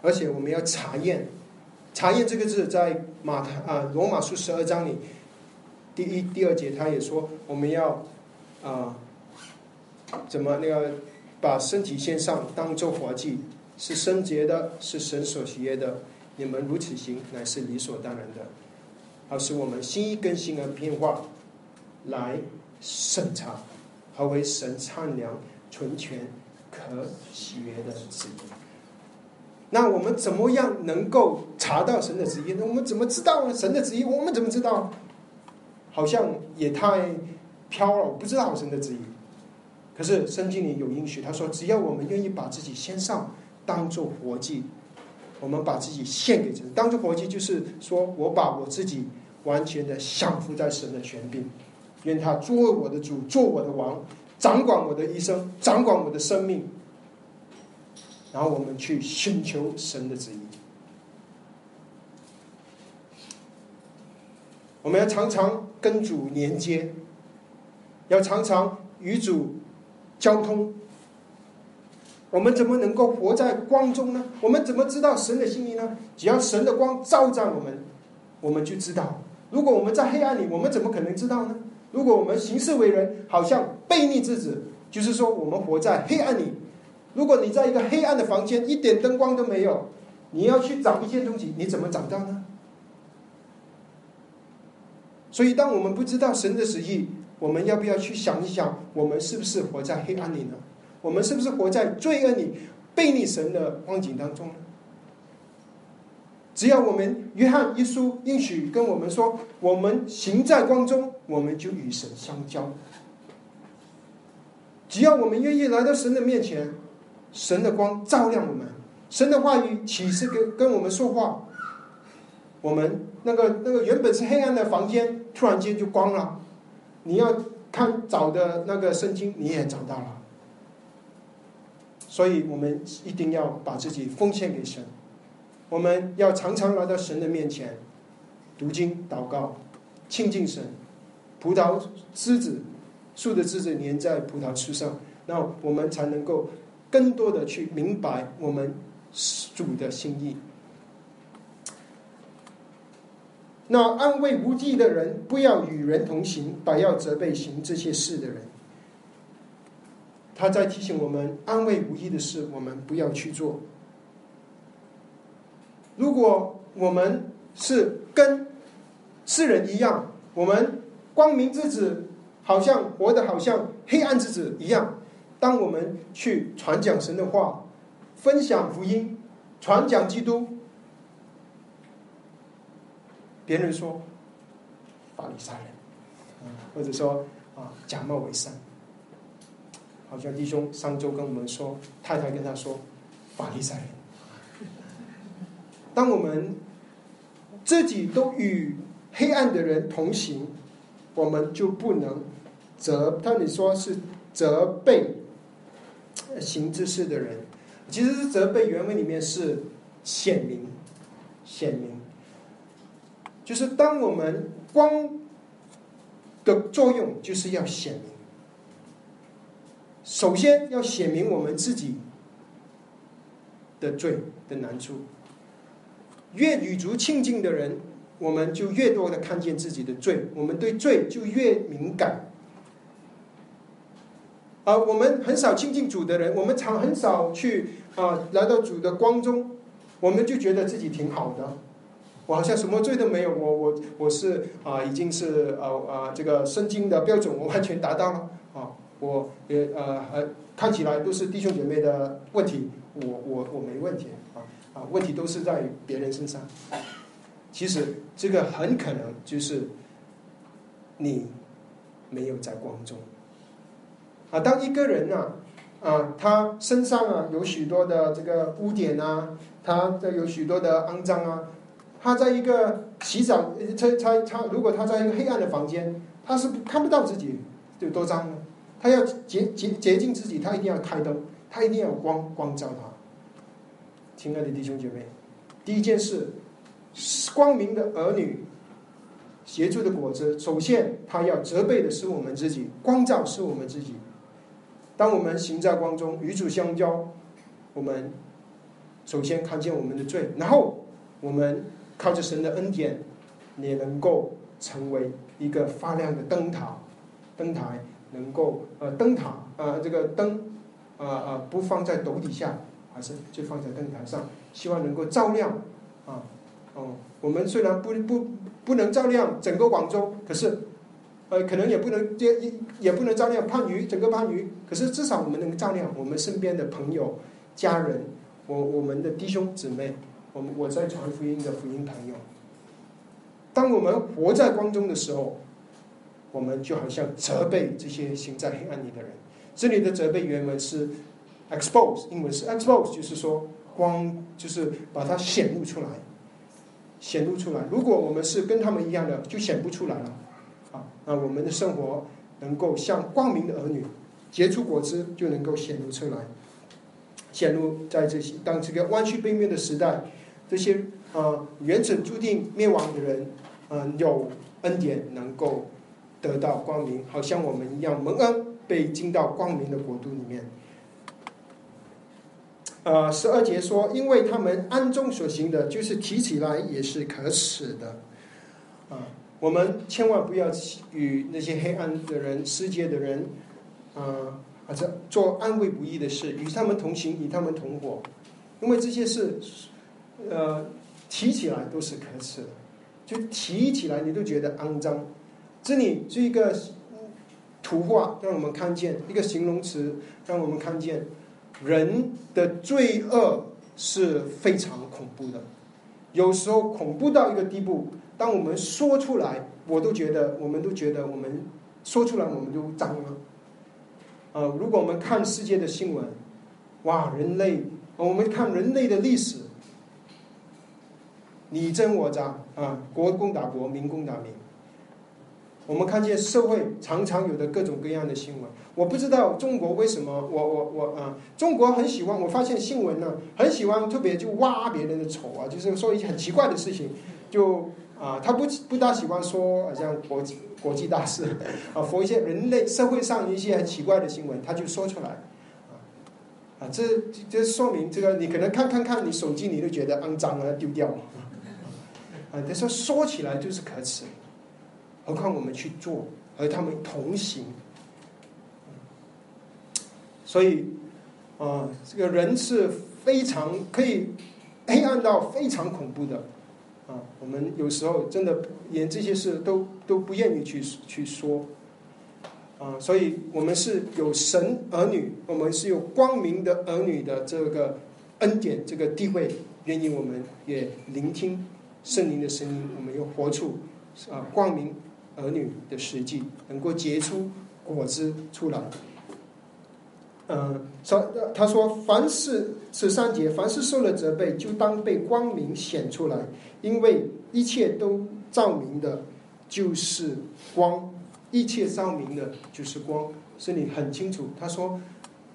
而且我们要查验，查验这个字在马太啊罗马书十二章里，第一、第二节他也说我们要啊怎么那个把身体献上当做活祭，是圣洁的，是神所喜悦的。你们如此行，乃是理所当然的。而是我们心意更新而变化，来审查何为神善良、纯全、可喜悦的旨意。那我们怎么样能够查到神的旨意？那我们怎么知道呢神的旨意？我们怎么知道？好像也太飘了，我不知道神的旨意。可是圣经里有应许，他说：只要我们愿意把自己献上，当做活祭，我们把自己献给神，当做活祭，就是说我把我自己完全的降服在神的权柄，愿他做我的主，做我的王，掌管我的一生，掌管我的生命。然后我们去寻求神的旨意，我们要常常跟主连接，要常常与主交通。我们怎么能够活在光中呢？我们怎么知道神的心意呢？只要神的光照在我们，我们就知道。如果我们在黑暗里，我们怎么可能知道呢？如果我们行事为人好像悖逆之子，就是说我们活在黑暗里。如果你在一个黑暗的房间，一点灯光都没有，你要去找一件东西，你怎么找到呢？所以，当我们不知道神的旨意，我们要不要去想一想，我们是不是活在黑暗里呢？我们是不是活在罪恶里、背逆神的光景当中呢？只要我们约翰一书应许跟我们说，我们行在光中，我们就与神相交。只要我们愿意来到神的面前。神的光照亮我们，神的话语启示跟跟我们说话，我们那个那个原本是黑暗的房间，突然间就光了。你要看找的那个圣经，你也找到了。所以我们一定要把自己奉献给神，我们要常常来到神的面前，读经祷告，亲近神。葡萄枝子树的枝子粘在葡萄树上，那我们才能够。更多的去明白我们主的心意。那安慰无忌的人，不要与人同行，把要责备行这些事的人。他在提醒我们，安慰无益的事，我们不要去做。如果我们是跟世人一样，我们光明之子好像活得好像黑暗之子一样。当我们去传讲神的话，分享福音，传讲基督，别人说法利赛人，或者说啊假冒伪善，好像弟兄上周跟我们说，太太跟他说法利赛人。当我们自己都与黑暗的人同行，我们就不能责，他你说是责备。行之事的人，其实是责备原文里面是显明，显明，就是当我们光的作用就是要显明，首先要显明我们自己的罪的难处。越与足亲近的人，我们就越多的看见自己的罪，我们对罪就越敏感。啊，我们很少亲近主的人，我们常很少去啊来到主的光中，我们就觉得自己挺好的。我好像什么罪都没有，我我我是啊，已经是呃呃这个圣经的标准，我完全达到了啊，我也呃呃看起来都是弟兄姐妹的问题，我我我没问题啊啊，问题都是在别人身上。其实这个很可能就是你没有在光中啊。当一个人呢啊，他身上啊有许多的这个污点啊，他的有许多的肮脏啊。他在一个洗澡，他他他，如果他在一个黑暗的房间，他是看不到自己有多脏的。他要洁洁洁净自己，他一定要开灯，他一定要光光照他。亲爱的弟兄姐妹，第一件事，光明的儿女协助的果子，首先他要责备的是我们自己，光照是我们自己。当我们行在光中，与主相交，我们首先看见我们的罪，然后我们。靠着神的恩典，也能够成为一个发亮的灯塔，灯台能够呃灯塔呃这个灯啊啊不放在斗底下，而是就放在灯台上，希望能够照亮啊哦我们虽然不不不能照亮整个广州，可是呃可能也不能也也也不能照亮番禺整个番禺，可是至少我们能照亮我们身边的朋友、家人，我我们的弟兄姊妹。我们我在传福音的福音朋友，当我们活在光中的时候，我们就好像责备这些行在黑暗里的人。这里的责备原文是 expose，英文是 expose，就是说光就是把它显露出来，显露出来。如果我们是跟他们一样的，就显不出来了。啊，那我们的生活能够像光明的儿女结出果子，就能够显露出来，显露在这些当这个弯曲背面的时代。这些啊，原本注定灭亡的人，嗯，有恩典能够得到光明，好像我们一样蒙恩被进到光明的国度里面。呃，十二节说，因为他们暗中所行的，就是提起来也是可耻的。啊，我们千万不要与那些黑暗的人、世界的人，啊，或者做安慰不义的事，与他们同行，与他们同伙，因为这些事。呃，提起来都是可耻的，就提起来你都觉得肮脏。这里这一个图画让我们看见一个形容词，让我们看见人的罪恶是非常恐怖的。有时候恐怖到一个地步，当我们说出来，我都觉得，我们都觉得，我们说出来我们都脏了。呃，如果我们看世界的新闻，哇，人类，我们看人类的历史。你争我争啊，国攻打国，民攻打民。我们看见社会常常有的各种各样的新闻，我不知道中国为什么，我我我啊，中国很喜欢，我发现新闻呢，很喜欢特别就挖别人的丑啊，就是说一些很奇怪的事情，就啊，他不不大喜欢说好像国际国际大事 啊，佛一些人类社会上一些很奇怪的新闻，他就说出来啊，这这说明这个你可能看看看你手机，你都觉得肮脏啊，丢掉了。啊，但是说起来就是可耻，何况我们去做，和他们同行。所以，啊，这个人是非常可以黑暗到非常恐怖的，啊，我们有时候真的连这些事都都不愿意去去说，啊，所以我们是有神儿女，我们是有光明的儿女的这个恩典，这个地位，愿意我们也聆听。圣灵的声音，我们要活出啊光明儿女的实际，能够结出果子出来。嗯，说他说，凡是十三节，凡是受了责备，就当被光明显出来，因为一切都照明的，就是光；一切照明的，就是光。这里很清楚，他说，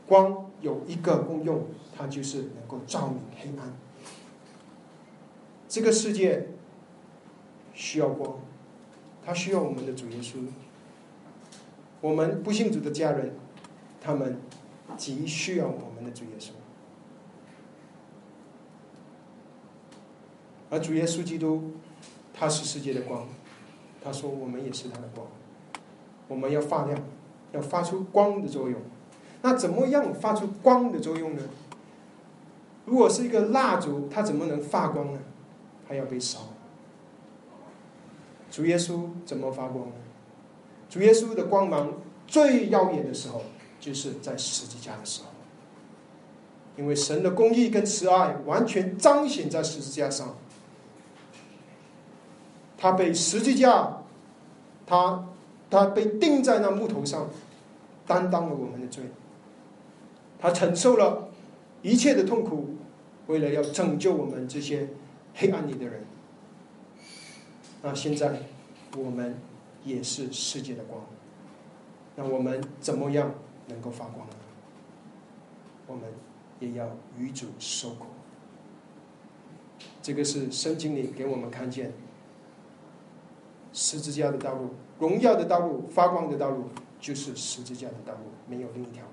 光有一个功用，它就是能够照明黑暗。这个世界需要光，它需要我们的主耶稣。我们不信主的家人，他们极需要我们的主耶稣。而主耶稣基督，他是世界的光，他说我们也是他的光，我们要发亮，要发出光的作用。那怎么样发出光的作用呢？如果是一个蜡烛，它怎么能发光呢？它要被烧。主耶稣怎么发光呢？主耶稣的光芒最耀眼的时候，就是在十字架的时候，因为神的公义跟慈爱完全彰显在十字架上。他被十字架，他他被钉在那木头上，担当了我们的罪。他承受了一切的痛苦，为了要拯救我们这些黑暗里的人。那现在我们也是世界的光，那我们怎么样能够发光呢？我们也要与主受苦。这个是圣经里给我们看见。十字架的道路，荣耀的道路，发光的道路，就是十字架的道路，没有另一条路。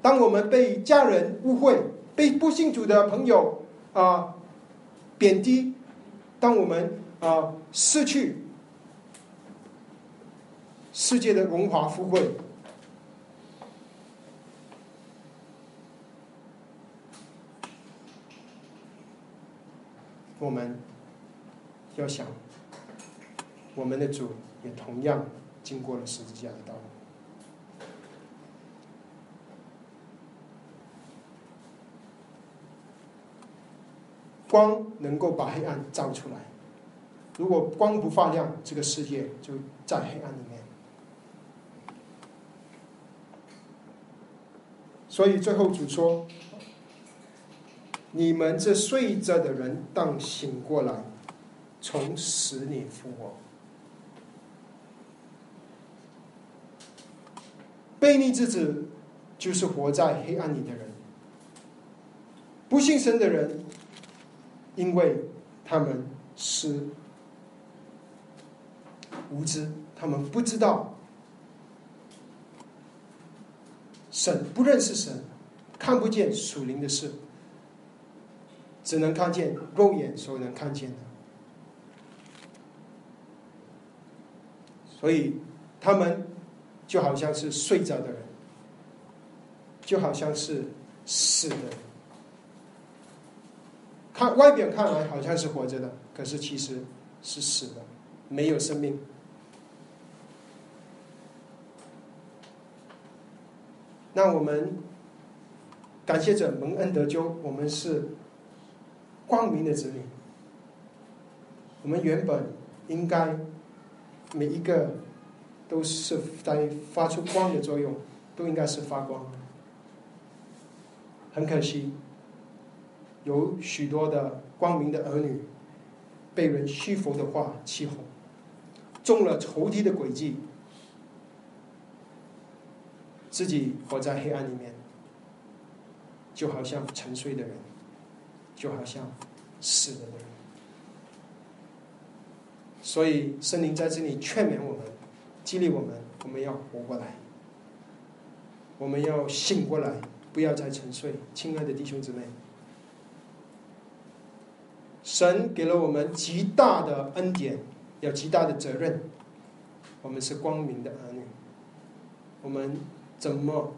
当我们被家人误会，被不信主的朋友啊贬低，当我们啊失去世界的荣华富贵，我们要想。我们的主也同样经过了十字架的道路，光能够把黑暗照出来。如果光不发亮，这个世界就在黑暗里面。所以最后主说：“你们这睡着的人，当醒过来，从死里复活。”悖逆之子，就是活在黑暗里的人；不信神的人，因为他们是无知，他们不知道神，不认识神，看不见属灵的事，只能看见肉眼所能看见的，所以他们。就好像是睡着的人，就好像是死的。看外表看来好像是活着的，可是其实是死的，没有生命。那我们感谢者蒙恩得救，我们是光明的子女。我们原本应该每一个。都是在发出光的作用，都应该是发光。很可惜，有许多的光明的儿女被人虚浮的话欺哄，中了仇敌的诡计，自己活在黑暗里面，就好像沉睡的人，就好像死了的人。所以圣灵在这里劝勉我们。激励我们，我们要活过来，我们要醒过来，不要再沉睡。亲爱的弟兄姊妹，神给了我们极大的恩典，有极大的责任。我们是光明的儿女，我们怎么？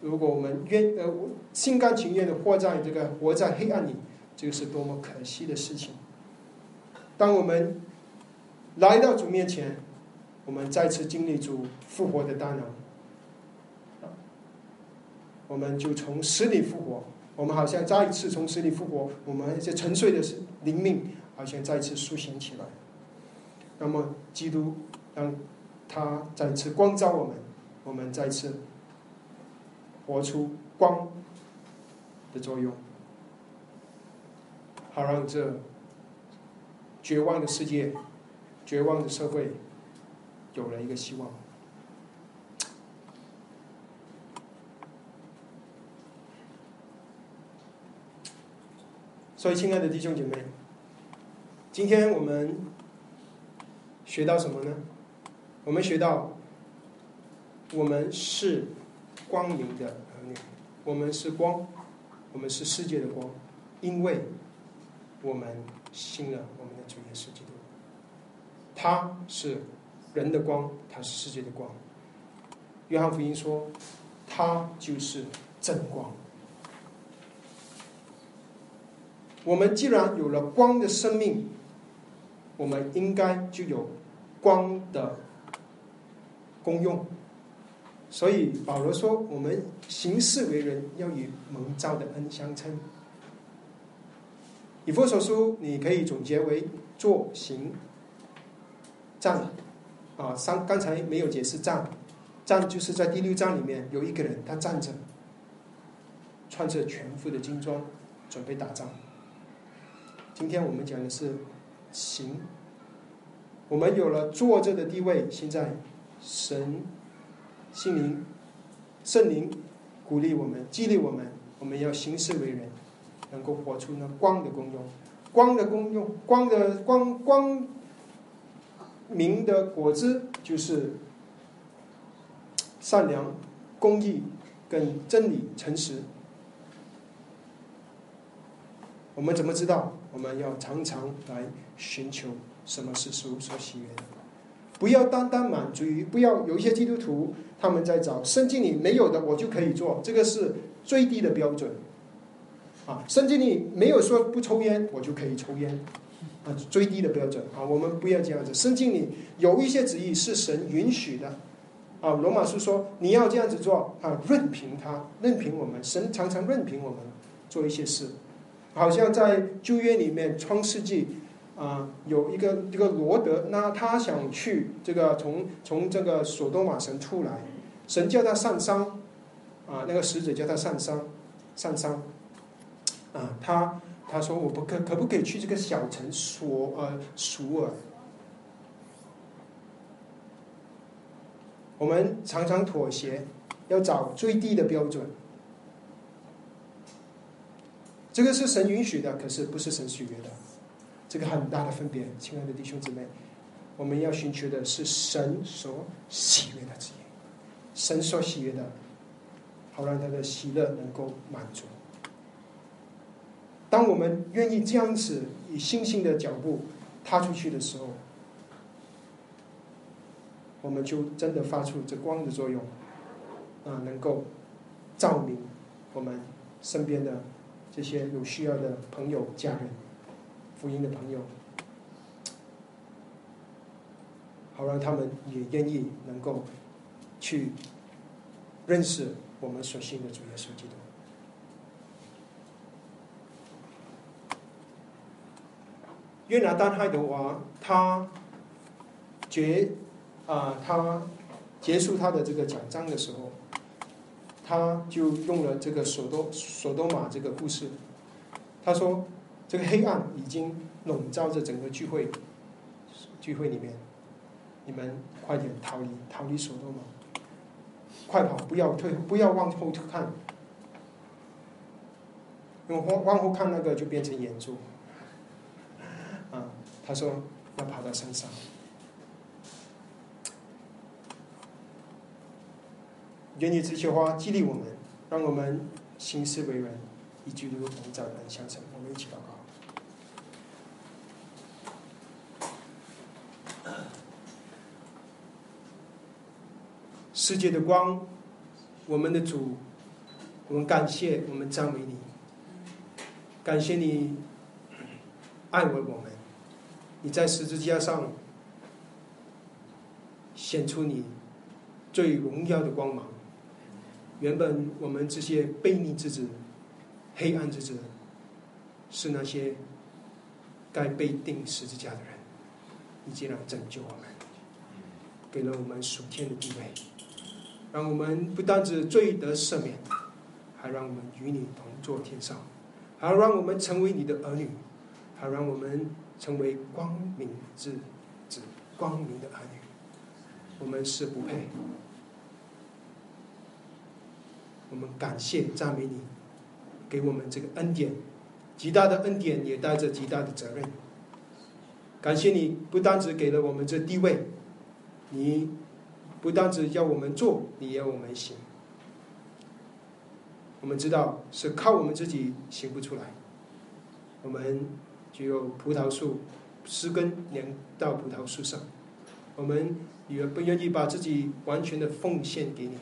如果我们愿呃心甘情愿的活在这个活在黑暗里，这个是多么可惜的事情。当我们来到主面前。我们再次经历主复活的大能，我们就从死里复活。我们好像再一次从死里复活，我们一些沉睡的灵命好像再次苏醒起来。那么，基督让他再次光照我们，我们再次活出光的作用，好让这绝望的世界、绝望的社会。有了一个希望，所以，亲爱的弟兄姐妹，今天我们学到什么呢？我们学到，我们是光明的儿女，我们是光，我们是世界的光，因为我们信了我们的主耶稣基督，他是人的光，他是世界的光。约翰福音说，他就是真光。我们既然有了光的生命，我们应该就有光的功用。所以保罗说：“我们行事为人要与蒙召的恩相称。”以弗所书你可以总结为坐行站啊，三刚才没有解释站，站就是在第六章里面有一个人他站着，穿着全副的军装，准备打仗。今天我们讲的是行，我们有了坐着的地位，现在神、心灵、圣灵鼓励我们、激励我们，我们要行事为人，能够活出那光的功用。光的功用，光的光光明的果子就是善良、公义、跟真理、诚实。我们怎么知道？我们要常常来寻求什么是属所喜悦的，不要单单满足于，不要有一些基督徒他们在找圣经里没有的，我就可以做，这个是最低的标准。啊，圣经里没有说不抽烟，我就可以抽烟，啊，最低的标准啊，我们不要这样子。圣经里有一些旨意是神允许的，啊，罗马书说你要这样子做，啊，任凭他，任凭我们，神常常任凭我们做一些事。好像在旧约里面，《创世纪》啊，有一个这个罗德，那他想去这个从从这个索多玛神出来，神叫他上山，啊，那个使者叫他上山，上山，啊，他他说我不可可不可以去这个小城索呃索尔？我们常常妥协，要找最低的标准。这个是神允许的，可是不是神喜悦的，这个很大的分别，亲爱的弟兄姊妹，我们要寻求的是神所喜悦的旨意，神所喜悦的，好让他的喜乐能够满足。当我们愿意这样子以星星的脚步踏出去的时候，我们就真的发出这光的作用，啊，能够照明我们身边的。这些有需要的朋友、家人、福音的朋友，好让他们也愿意能够去认识我们所信的主耶稣基督。约拿丹海德华，他结啊，他结束他的这个讲章的时候。他就用了这个索多索多玛这个故事，他说这个黑暗已经笼罩着整个聚会聚会里面，你们快点逃离逃离索多玛，快跑不要退不要往后看，因为往往后看那个就变成眼珠，啊，他说要跑到山上。愿意这些话激励我们，让我们行事为人，以基督同在人相成。我们一起祷告。世界的光，我们的主，我们感谢，我们赞美你，感谢你 爱我我们，你在十字架上显出你最荣耀的光芒。原本我们这些悖逆之子、黑暗之子，是那些该被钉十字架的人，你竟然拯救我们，给了我们属天的地位，让我们不单只罪得赦免，还让我们与你同坐天上，还让我们成为你的儿女，还让我们成为光明之子、光明的儿女。我们是不配。我们感谢赞美你，给我们这个恩典，极大的恩典也带着极大的责任。感谢你不单只给了我们这地位，你不单只要我们做，你要我们行。我们知道是靠我们自己行不出来，我们只有葡萄树枝根连到葡萄树上，我们也不愿意把自己完全的奉献给你，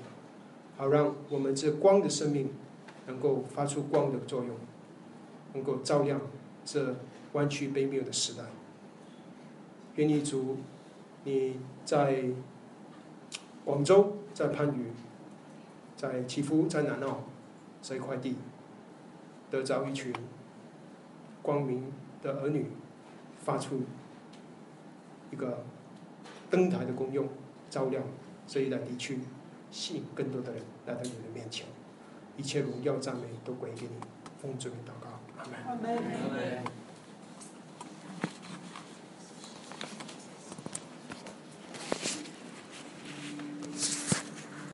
好让我们这光的生命能够发出光的作用，能够照亮这弯曲卑谬的时代。愿你主，你在广州，在番禺，在祈福，在南澳这一块地，得着一群光明的儿女，发出一个灯台的功用，照亮这一带地区，吸引更多的人来到你的面前。一切荣耀赞美都归给你，奉主名祷告，阿门。阿门。